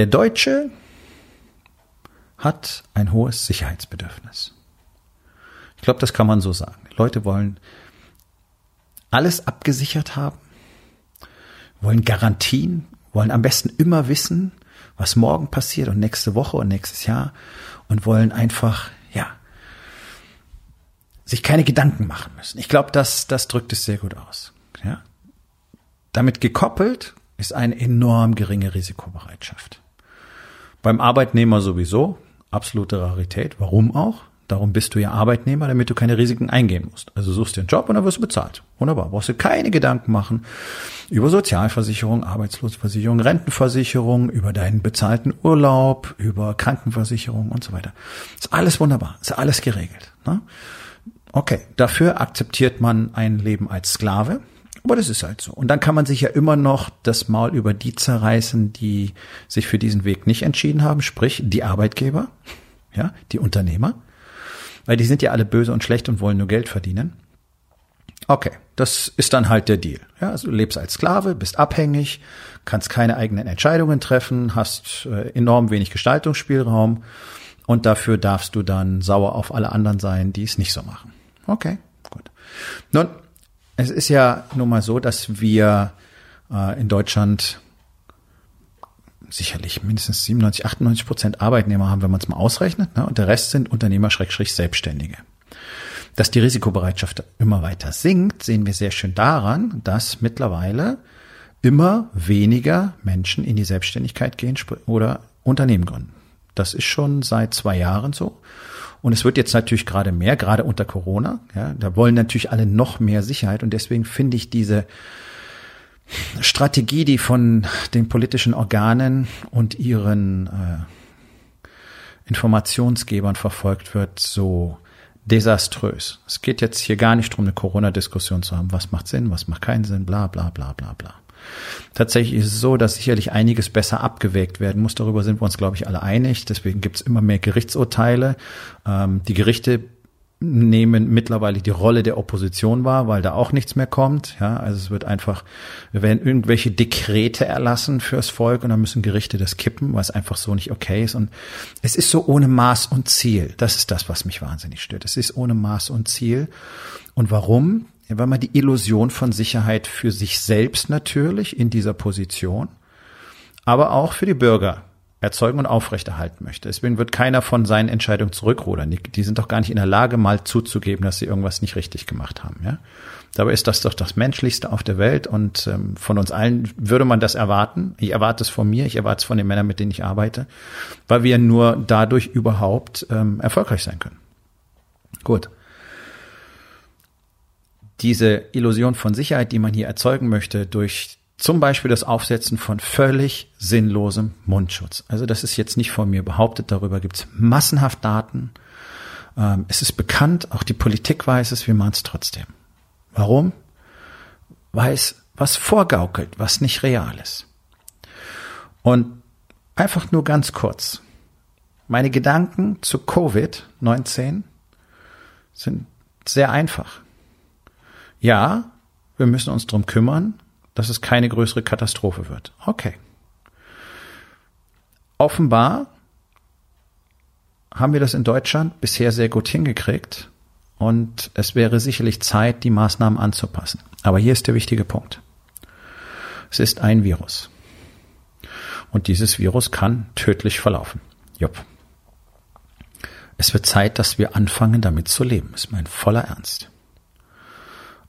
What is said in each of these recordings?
Der Deutsche hat ein hohes Sicherheitsbedürfnis. Ich glaube, das kann man so sagen. Die Leute wollen alles abgesichert haben, wollen Garantien, wollen am besten immer wissen, was morgen passiert und nächste Woche und nächstes Jahr und wollen einfach, ja, sich keine Gedanken machen müssen. Ich glaube, das, das drückt es sehr gut aus. Ja. Damit gekoppelt ist eine enorm geringe Risikobereitschaft. Beim Arbeitnehmer sowieso, absolute Rarität. Warum auch? Darum bist du ja Arbeitnehmer, damit du keine Risiken eingehen musst. Also suchst dir einen Job und dann wirst du bezahlt. Wunderbar. Brauchst du keine Gedanken machen über Sozialversicherung, Arbeitslosenversicherung, Rentenversicherung, über deinen bezahlten Urlaub, über Krankenversicherung und so weiter. Ist alles wunderbar. Ist alles geregelt. Ne? Okay. Dafür akzeptiert man ein Leben als Sklave. Aber das ist halt so. Und dann kann man sich ja immer noch das Maul über die zerreißen, die sich für diesen Weg nicht entschieden haben, sprich die Arbeitgeber, ja, die Unternehmer, weil die sind ja alle böse und schlecht und wollen nur Geld verdienen. Okay, das ist dann halt der Deal. Ja, also du lebst als Sklave, bist abhängig, kannst keine eigenen Entscheidungen treffen, hast äh, enorm wenig Gestaltungsspielraum und dafür darfst du dann sauer auf alle anderen sein, die es nicht so machen. Okay, gut. Nun, es ist ja nun mal so, dass wir äh, in Deutschland sicherlich mindestens 97, 98 Prozent Arbeitnehmer haben, wenn man es mal ausrechnet, ne? und der Rest sind Unternehmer-Selbstständige. Dass die Risikobereitschaft immer weiter sinkt, sehen wir sehr schön daran, dass mittlerweile immer weniger Menschen in die Selbstständigkeit gehen oder Unternehmen gründen. Das ist schon seit zwei Jahren so. Und es wird jetzt natürlich gerade mehr, gerade unter Corona. Ja, da wollen natürlich alle noch mehr Sicherheit. Und deswegen finde ich diese Strategie, die von den politischen Organen und ihren äh, Informationsgebern verfolgt wird, so desaströs. Es geht jetzt hier gar nicht darum, eine Corona-Diskussion zu haben. Was macht Sinn, was macht keinen Sinn, bla bla bla bla bla. Tatsächlich ist es so, dass sicherlich einiges besser abgewägt werden muss. Darüber sind wir uns, glaube ich, alle einig. Deswegen gibt es immer mehr Gerichtsurteile. Ähm, die Gerichte nehmen mittlerweile die Rolle der Opposition wahr, weil da auch nichts mehr kommt. Ja, also es wird einfach, wir werden irgendwelche Dekrete erlassen fürs Volk und dann müssen Gerichte das kippen, weil es einfach so nicht okay ist. Und es ist so ohne Maß und Ziel. Das ist das, was mich wahnsinnig stört. Es ist ohne Maß und Ziel. Und warum? Ja, weil man die Illusion von Sicherheit für sich selbst natürlich in dieser Position, aber auch für die Bürger erzeugen und aufrechterhalten möchte. Deswegen wird keiner von seinen Entscheidungen zurückrudern. Die, die, sind doch gar nicht in der Lage, mal zuzugeben, dass sie irgendwas nicht richtig gemacht haben. Ja? Dabei ist das doch das Menschlichste auf der Welt und ähm, von uns allen würde man das erwarten. Ich erwarte es von mir, ich erwarte es von den Männern, mit denen ich arbeite, weil wir nur dadurch überhaupt ähm, erfolgreich sein können. Gut diese Illusion von Sicherheit, die man hier erzeugen möchte, durch zum Beispiel das Aufsetzen von völlig sinnlosem Mundschutz. Also das ist jetzt nicht von mir behauptet, darüber gibt es massenhaft Daten. Ähm, es ist bekannt, auch die Politik weiß es, wir machen es trotzdem. Warum? Weil es was vorgaukelt, was nicht real ist. Und einfach nur ganz kurz. Meine Gedanken zu Covid-19 sind sehr einfach. Ja, wir müssen uns drum kümmern, dass es keine größere Katastrophe wird. Okay. Offenbar haben wir das in Deutschland bisher sehr gut hingekriegt und es wäre sicherlich Zeit, die Maßnahmen anzupassen. Aber hier ist der wichtige Punkt. Es ist ein Virus. Und dieses Virus kann tödlich verlaufen. Jupp. Es wird Zeit, dass wir anfangen, damit zu leben. ist mein voller Ernst.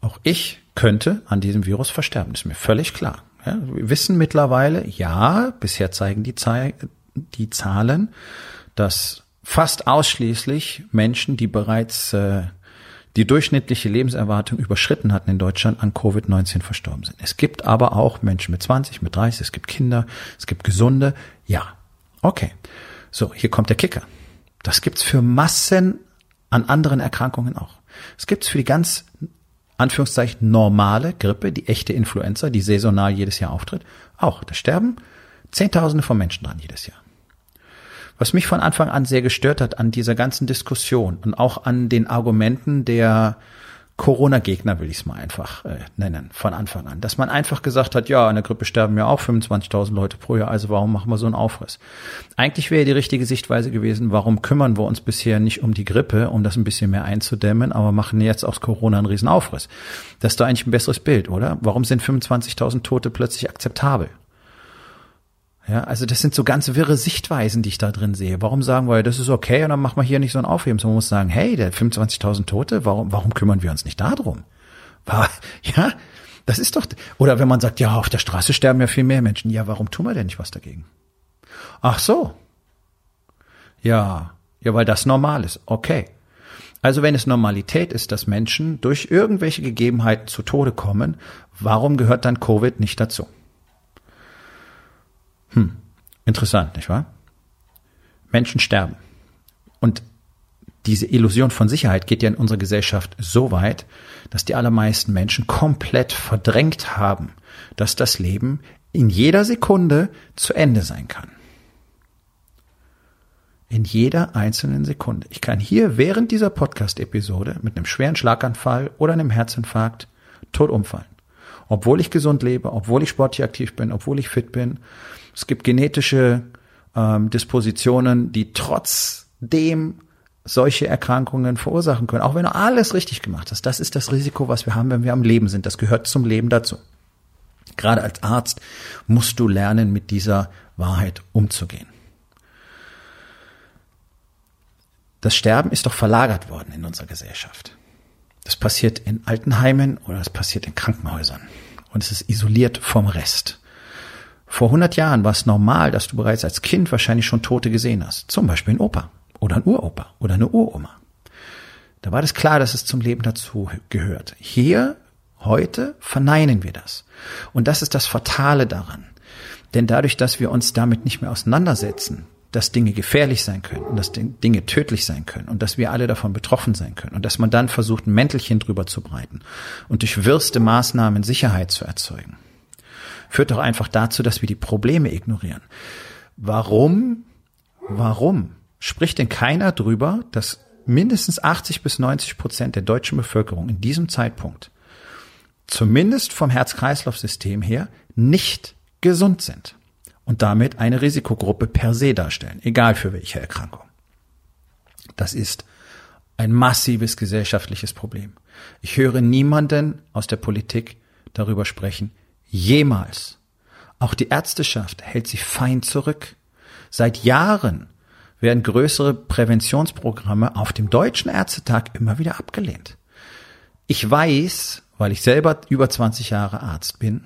Auch ich könnte an diesem Virus versterben, ist mir völlig klar. Ja, wir wissen mittlerweile, ja, bisher zeigen die, Zei die Zahlen, dass fast ausschließlich Menschen, die bereits äh, die durchschnittliche Lebenserwartung überschritten hatten in Deutschland, an Covid-19 verstorben sind. Es gibt aber auch Menschen mit 20, mit 30, es gibt Kinder, es gibt Gesunde. Ja, okay. So, hier kommt der Kicker. Das gibt's für Massen an anderen Erkrankungen auch. Es gibt's für die ganz Anführungszeichen normale Grippe, die echte Influenza, die saisonal jedes Jahr auftritt, auch. Da sterben Zehntausende von Menschen dran jedes Jahr. Was mich von Anfang an sehr gestört hat an dieser ganzen Diskussion und auch an den Argumenten der Corona-Gegner, will ich es mal einfach äh, nennen, von Anfang an. Dass man einfach gesagt hat, ja, an der Grippe sterben ja auch 25.000 Leute pro Jahr, also warum machen wir so einen Aufriss? Eigentlich wäre die richtige Sichtweise gewesen, warum kümmern wir uns bisher nicht um die Grippe, um das ein bisschen mehr einzudämmen, aber machen jetzt aus Corona einen riesen Aufriss. Das ist doch eigentlich ein besseres Bild, oder? Warum sind 25.000 Tote plötzlich akzeptabel? Ja, also das sind so ganz wirre Sichtweisen, die ich da drin sehe. Warum sagen wir, das ist okay und dann machen wir hier nicht so ein Aufheben? Man muss sagen, hey, der 25.000 Tote, warum, warum kümmern wir uns nicht darum? Ja, das ist doch, oder wenn man sagt, ja, auf der Straße sterben ja viel mehr Menschen. Ja, warum tun wir denn nicht was dagegen? Ach so. Ja, ja, weil das normal ist. Okay. Also wenn es Normalität ist, dass Menschen durch irgendwelche Gegebenheiten zu Tode kommen, warum gehört dann Covid nicht dazu? Hm, interessant, nicht wahr? Menschen sterben. Und diese Illusion von Sicherheit geht ja in unserer Gesellschaft so weit, dass die allermeisten Menschen komplett verdrängt haben, dass das Leben in jeder Sekunde zu Ende sein kann. In jeder einzelnen Sekunde. Ich kann hier während dieser Podcast-Episode mit einem schweren Schlaganfall oder einem Herzinfarkt tot umfallen. Obwohl ich gesund lebe, obwohl ich sportlich aktiv bin, obwohl ich fit bin, es gibt genetische ähm, Dispositionen, die trotzdem solche Erkrankungen verursachen können, auch wenn du alles richtig gemacht hast. Das ist das Risiko, was wir haben, wenn wir am Leben sind. Das gehört zum Leben dazu. Gerade als Arzt musst du lernen, mit dieser Wahrheit umzugehen. Das Sterben ist doch verlagert worden in unserer Gesellschaft. Das passiert in Altenheimen oder es passiert in Krankenhäusern. Und es ist isoliert vom Rest. Vor 100 Jahren war es normal, dass du bereits als Kind wahrscheinlich schon Tote gesehen hast. Zum Beispiel ein Opa oder ein Uropa oder eine Uroma. Da war das klar, dass es zum Leben dazu gehört. Hier, heute, verneinen wir das. Und das ist das Fatale daran. Denn dadurch, dass wir uns damit nicht mehr auseinandersetzen, dass Dinge gefährlich sein können und dass Dinge tödlich sein können und dass wir alle davon betroffen sein können und dass man dann versucht, ein Mäntelchen drüber zu breiten und durch wirste Maßnahmen Sicherheit zu erzeugen führt doch einfach dazu, dass wir die Probleme ignorieren. Warum, warum spricht denn keiner drüber, dass mindestens 80 bis 90 Prozent der deutschen Bevölkerung in diesem Zeitpunkt zumindest vom Herz-Kreislauf-System her nicht gesund sind und damit eine Risikogruppe per se darstellen, egal für welche Erkrankung. Das ist ein massives gesellschaftliches Problem. Ich höre niemanden aus der Politik darüber sprechen, Jemals. Auch die Ärzteschaft hält sich fein zurück. Seit Jahren werden größere Präventionsprogramme auf dem Deutschen Ärztetag immer wieder abgelehnt. Ich weiß, weil ich selber über 20 Jahre Arzt bin,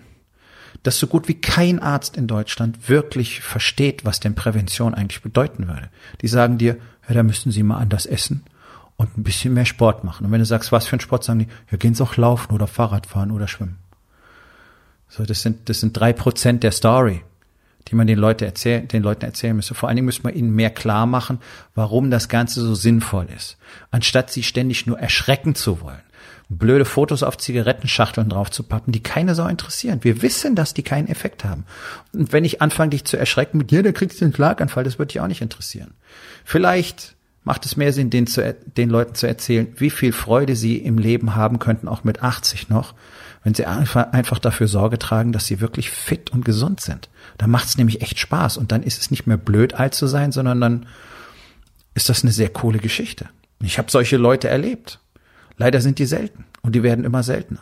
dass so gut wie kein Arzt in Deutschland wirklich versteht, was denn Prävention eigentlich bedeuten würde. Die sagen dir, ja, da müssten Sie mal anders essen und ein bisschen mehr Sport machen. Und wenn du sagst, was für ein Sport, sagen die, ja, gehen Sie auch laufen oder Fahrrad fahren oder schwimmen. So, das sind, das sind drei Prozent der Story, die man den, Leute erzähl, den Leuten erzählen müsste. Vor allen Dingen müsste man ihnen mehr klar machen, warum das Ganze so sinnvoll ist. Anstatt sie ständig nur erschrecken zu wollen. Blöde Fotos auf Zigarettenschachteln draufzupappen, die keine Sau interessieren. Wir wissen, dass die keinen Effekt haben. Und wenn ich anfange, dich zu erschrecken mit, ja, da kriegst du einen Schlaganfall, das wird dich auch nicht interessieren. Vielleicht macht es mehr Sinn, den, zu, den Leuten zu erzählen, wie viel Freude sie im Leben haben könnten, auch mit 80 noch, wenn sie einfach, dafür Sorge tragen, dass sie wirklich fit und gesund sind. Da macht es nämlich echt Spaß und dann ist es nicht mehr blöd, alt zu sein, sondern dann ist das eine sehr coole Geschichte. Ich habe solche Leute erlebt. Leider sind die selten und die werden immer seltener.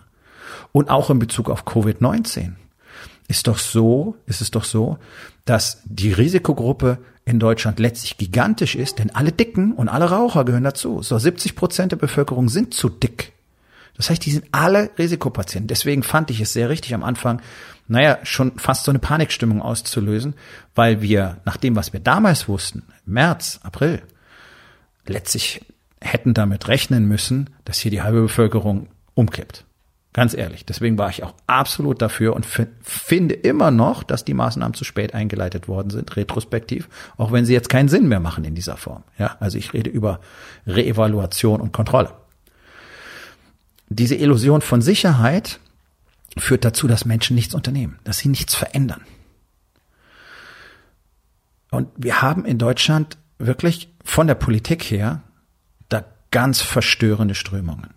Und auch in Bezug auf Covid-19 ist doch so, ist es doch so, dass die Risikogruppe in Deutschland letztlich gigantisch ist, denn alle Dicken und alle Raucher gehören dazu. So 70 Prozent der Bevölkerung sind zu dick. Das heißt, die sind alle Risikopatienten. Deswegen fand ich es sehr richtig am Anfang, naja, schon fast so eine Panikstimmung auszulösen, weil wir nach dem, was wir damals wussten, März, April, letztlich hätten damit rechnen müssen, dass hier die halbe Bevölkerung umkippt. Ganz ehrlich. Deswegen war ich auch absolut dafür und finde immer noch, dass die Maßnahmen zu spät eingeleitet worden sind, retrospektiv, auch wenn sie jetzt keinen Sinn mehr machen in dieser Form. Ja, also ich rede über Reevaluation und Kontrolle. Diese Illusion von Sicherheit führt dazu, dass Menschen nichts unternehmen, dass sie nichts verändern. Und wir haben in Deutschland wirklich von der Politik her da ganz verstörende Strömungen.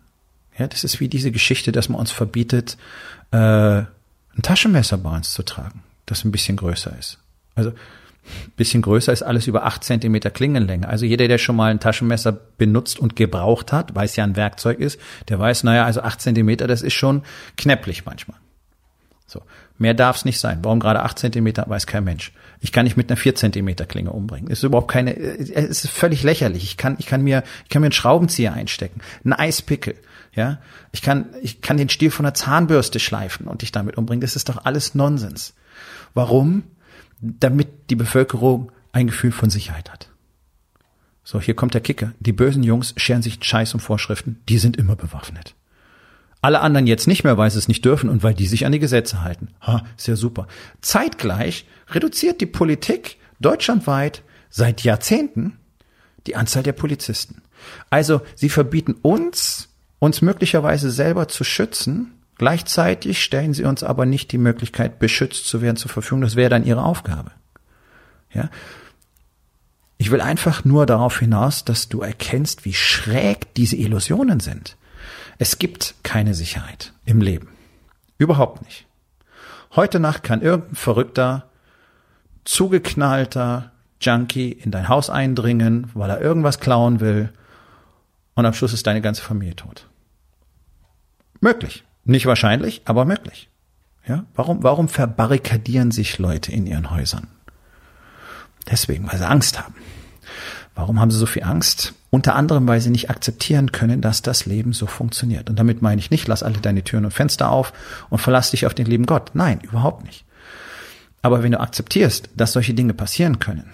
Ja, das ist wie diese Geschichte, dass man uns verbietet, äh, ein Taschenmesser bei uns zu tragen, das ein bisschen größer ist. Also bisschen größer ist alles über acht Zentimeter Klingenlänge. Also jeder, der schon mal ein Taschenmesser benutzt und gebraucht hat, weiß ja ein Werkzeug ist, der weiß, naja, also acht Zentimeter, das ist schon knäpplich manchmal. So. Mehr darf es nicht sein. Warum gerade acht Zentimeter, weiß kein Mensch. Ich kann nicht mit einer vier Zentimeter Klinge umbringen. ist überhaupt keine, es ist völlig lächerlich. Ich kann, ich kann mir, ich kann mir einen Schraubenzieher einstecken, einen Eispickel. Ja, ich kann, ich kann den Stiel von einer Zahnbürste schleifen und dich damit umbringen. Das ist doch alles Nonsens. Warum? Damit die Bevölkerung ein Gefühl von Sicherheit hat. So, hier kommt der Kicker. Die bösen Jungs scheren sich Scheiß um Vorschriften. Die sind immer bewaffnet. Alle anderen jetzt nicht mehr, weil sie es nicht dürfen und weil die sich an die Gesetze halten. Ha, sehr super. Zeitgleich reduziert die Politik deutschlandweit seit Jahrzehnten die Anzahl der Polizisten. Also sie verbieten uns uns möglicherweise selber zu schützen. Gleichzeitig stellen sie uns aber nicht die Möglichkeit, beschützt zu werden zur Verfügung. Das wäre dann ihre Aufgabe. Ja. Ich will einfach nur darauf hinaus, dass du erkennst, wie schräg diese Illusionen sind. Es gibt keine Sicherheit im Leben. Überhaupt nicht. Heute Nacht kann irgendein verrückter, zugeknallter Junkie in dein Haus eindringen, weil er irgendwas klauen will und am Schluss ist deine ganze Familie tot. Möglich. Nicht wahrscheinlich, aber möglich. Ja? Warum, warum verbarrikadieren sich Leute in ihren Häusern? Deswegen, weil sie Angst haben. Warum haben sie so viel Angst? Unter anderem, weil sie nicht akzeptieren können, dass das Leben so funktioniert. Und damit meine ich nicht, lass alle deine Türen und Fenster auf und verlass dich auf den lieben Gott. Nein, überhaupt nicht. Aber wenn du akzeptierst, dass solche Dinge passieren können,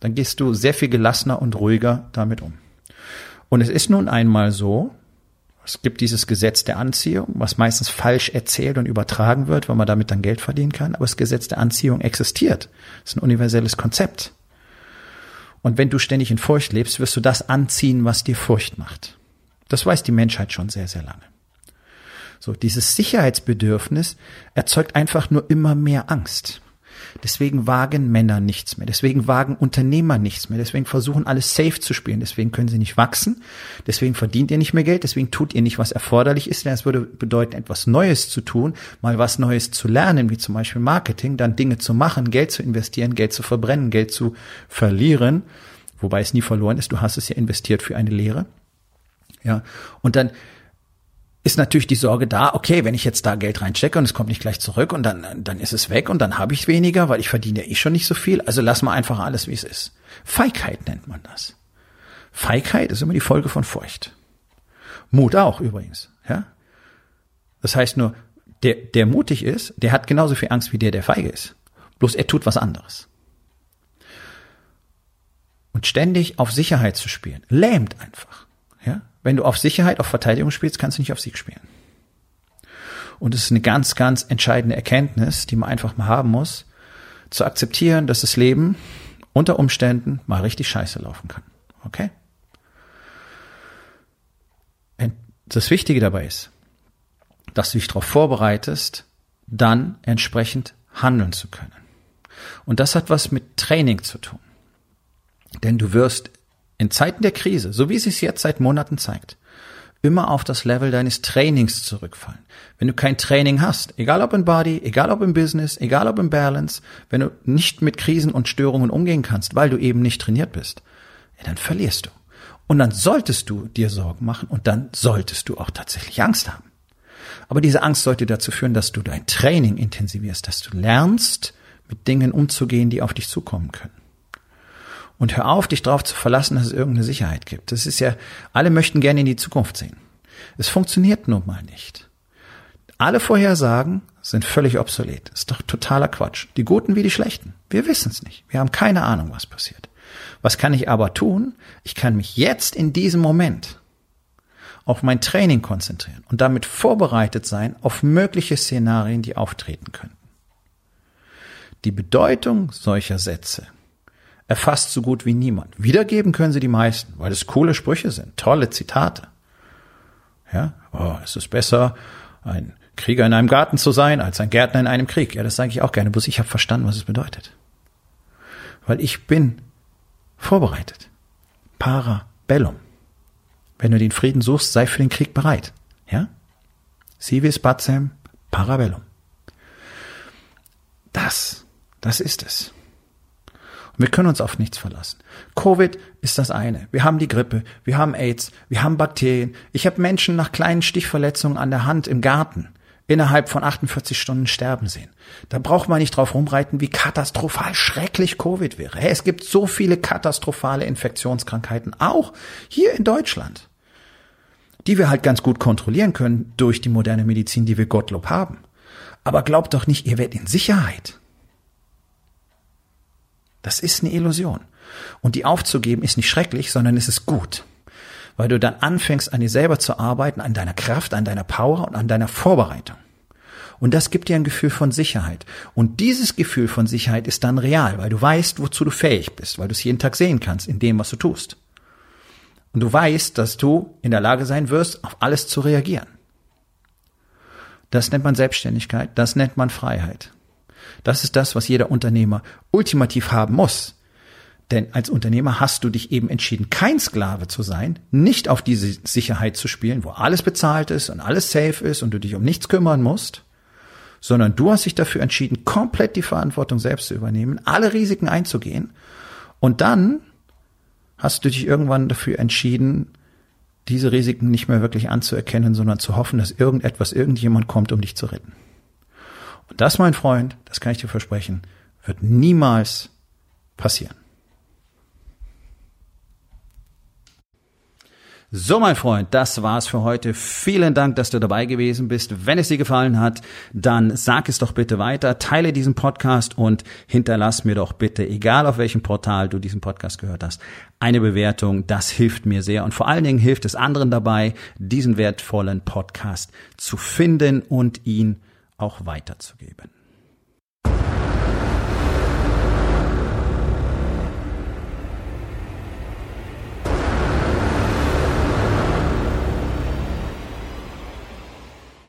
dann gehst du sehr viel gelassener und ruhiger damit um. Und es ist nun einmal so, es gibt dieses Gesetz der Anziehung, was meistens falsch erzählt und übertragen wird, weil man damit dann Geld verdienen kann. Aber das Gesetz der Anziehung existiert. Das ist ein universelles Konzept. Und wenn du ständig in Furcht lebst, wirst du das anziehen, was dir Furcht macht. Das weiß die Menschheit schon sehr, sehr lange. So, dieses Sicherheitsbedürfnis erzeugt einfach nur immer mehr Angst. Deswegen wagen Männer nichts mehr. Deswegen wagen Unternehmer nichts mehr. Deswegen versuchen alles safe zu spielen. Deswegen können sie nicht wachsen. Deswegen verdient ihr nicht mehr Geld. Deswegen tut ihr nicht, was erforderlich ist. Denn es würde bedeuten, etwas Neues zu tun, mal was Neues zu lernen, wie zum Beispiel Marketing, dann Dinge zu machen, Geld zu investieren, Geld zu verbrennen, Geld zu verlieren. Wobei es nie verloren ist. Du hast es ja investiert für eine Lehre. Ja. Und dann ist natürlich die Sorge da, okay, wenn ich jetzt da Geld reinstecke und es kommt nicht gleich zurück und dann, dann ist es weg und dann habe ich weniger, weil ich verdiene ja eh schon nicht so viel. Also lass mal einfach alles, wie es ist. Feigheit nennt man das. Feigheit ist immer die Folge von Furcht. Mut auch übrigens, ja. Das heißt nur, der, der mutig ist, der hat genauso viel Angst wie der, der feige ist. Bloß er tut was anderes. Und ständig auf Sicherheit zu spielen, lähmt einfach. Wenn du auf Sicherheit, auf Verteidigung spielst, kannst du nicht auf Sieg spielen. Und es ist eine ganz, ganz entscheidende Erkenntnis, die man einfach mal haben muss, zu akzeptieren, dass das Leben unter Umständen mal richtig scheiße laufen kann. Okay? Das Wichtige dabei ist, dass du dich darauf vorbereitest, dann entsprechend handeln zu können. Und das hat was mit Training zu tun. Denn du wirst in Zeiten der Krise, so wie es sich jetzt seit Monaten zeigt, immer auf das Level deines Trainings zurückfallen. Wenn du kein Training hast, egal ob im Body, egal ob im Business, egal ob im Balance, wenn du nicht mit Krisen und Störungen umgehen kannst, weil du eben nicht trainiert bist, ja, dann verlierst du. Und dann solltest du dir Sorgen machen und dann solltest du auch tatsächlich Angst haben. Aber diese Angst sollte dazu führen, dass du dein Training intensivierst, dass du lernst, mit Dingen umzugehen, die auf dich zukommen können. Und hör auf, dich darauf zu verlassen, dass es irgendeine Sicherheit gibt. Das ist ja, alle möchten gerne in die Zukunft sehen. Es funktioniert nun mal nicht. Alle Vorhersagen sind völlig obsolet. Ist doch totaler Quatsch. Die Guten wie die Schlechten. Wir wissen es nicht. Wir haben keine Ahnung, was passiert. Was kann ich aber tun? Ich kann mich jetzt in diesem Moment auf mein Training konzentrieren und damit vorbereitet sein auf mögliche Szenarien, die auftreten könnten. Die Bedeutung solcher Sätze erfasst so gut wie niemand. Wiedergeben können sie die meisten, weil es coole Sprüche sind, tolle Zitate. Ja, oh, es ist besser, ein Krieger in einem Garten zu sein, als ein Gärtner in einem Krieg. Ja, das sage ich auch gerne, bloß ich habe verstanden, was es bedeutet. Weil ich bin vorbereitet. Parabellum. Wenn du den Frieden suchst, sei für den Krieg bereit. Ja? Civis pacem parabellum. Das, das ist es. Wir können uns auf nichts verlassen. Covid ist das eine. Wir haben die Grippe, wir haben AIDS, wir haben Bakterien. Ich habe Menschen nach kleinen Stichverletzungen an der Hand im Garten innerhalb von 48 Stunden sterben sehen. Da braucht man nicht drauf rumreiten, wie katastrophal schrecklich Covid wäre. Hey, es gibt so viele katastrophale Infektionskrankheiten, auch hier in Deutschland, die wir halt ganz gut kontrollieren können durch die moderne Medizin, die wir Gottlob haben. Aber glaubt doch nicht, ihr werdet in Sicherheit. Das ist eine Illusion. Und die aufzugeben ist nicht schrecklich, sondern es ist gut. Weil du dann anfängst, an dir selber zu arbeiten, an deiner Kraft, an deiner Power und an deiner Vorbereitung. Und das gibt dir ein Gefühl von Sicherheit. Und dieses Gefühl von Sicherheit ist dann real, weil du weißt, wozu du fähig bist, weil du es jeden Tag sehen kannst in dem, was du tust. Und du weißt, dass du in der Lage sein wirst, auf alles zu reagieren. Das nennt man Selbstständigkeit, das nennt man Freiheit. Das ist das, was jeder Unternehmer ultimativ haben muss. Denn als Unternehmer hast du dich eben entschieden, kein Sklave zu sein, nicht auf diese Sicherheit zu spielen, wo alles bezahlt ist und alles safe ist und du dich um nichts kümmern musst, sondern du hast dich dafür entschieden, komplett die Verantwortung selbst zu übernehmen, alle Risiken einzugehen. Und dann hast du dich irgendwann dafür entschieden, diese Risiken nicht mehr wirklich anzuerkennen, sondern zu hoffen, dass irgendetwas, irgendjemand kommt, um dich zu retten. Und das, mein Freund, das kann ich dir versprechen, wird niemals passieren. So, mein Freund, das war's für heute. Vielen Dank, dass du dabei gewesen bist. Wenn es dir gefallen hat, dann sag es doch bitte weiter, teile diesen Podcast und hinterlass mir doch bitte, egal auf welchem Portal du diesen Podcast gehört hast, eine Bewertung. Das hilft mir sehr und vor allen Dingen hilft es anderen dabei, diesen wertvollen Podcast zu finden und ihn auch weiterzugeben.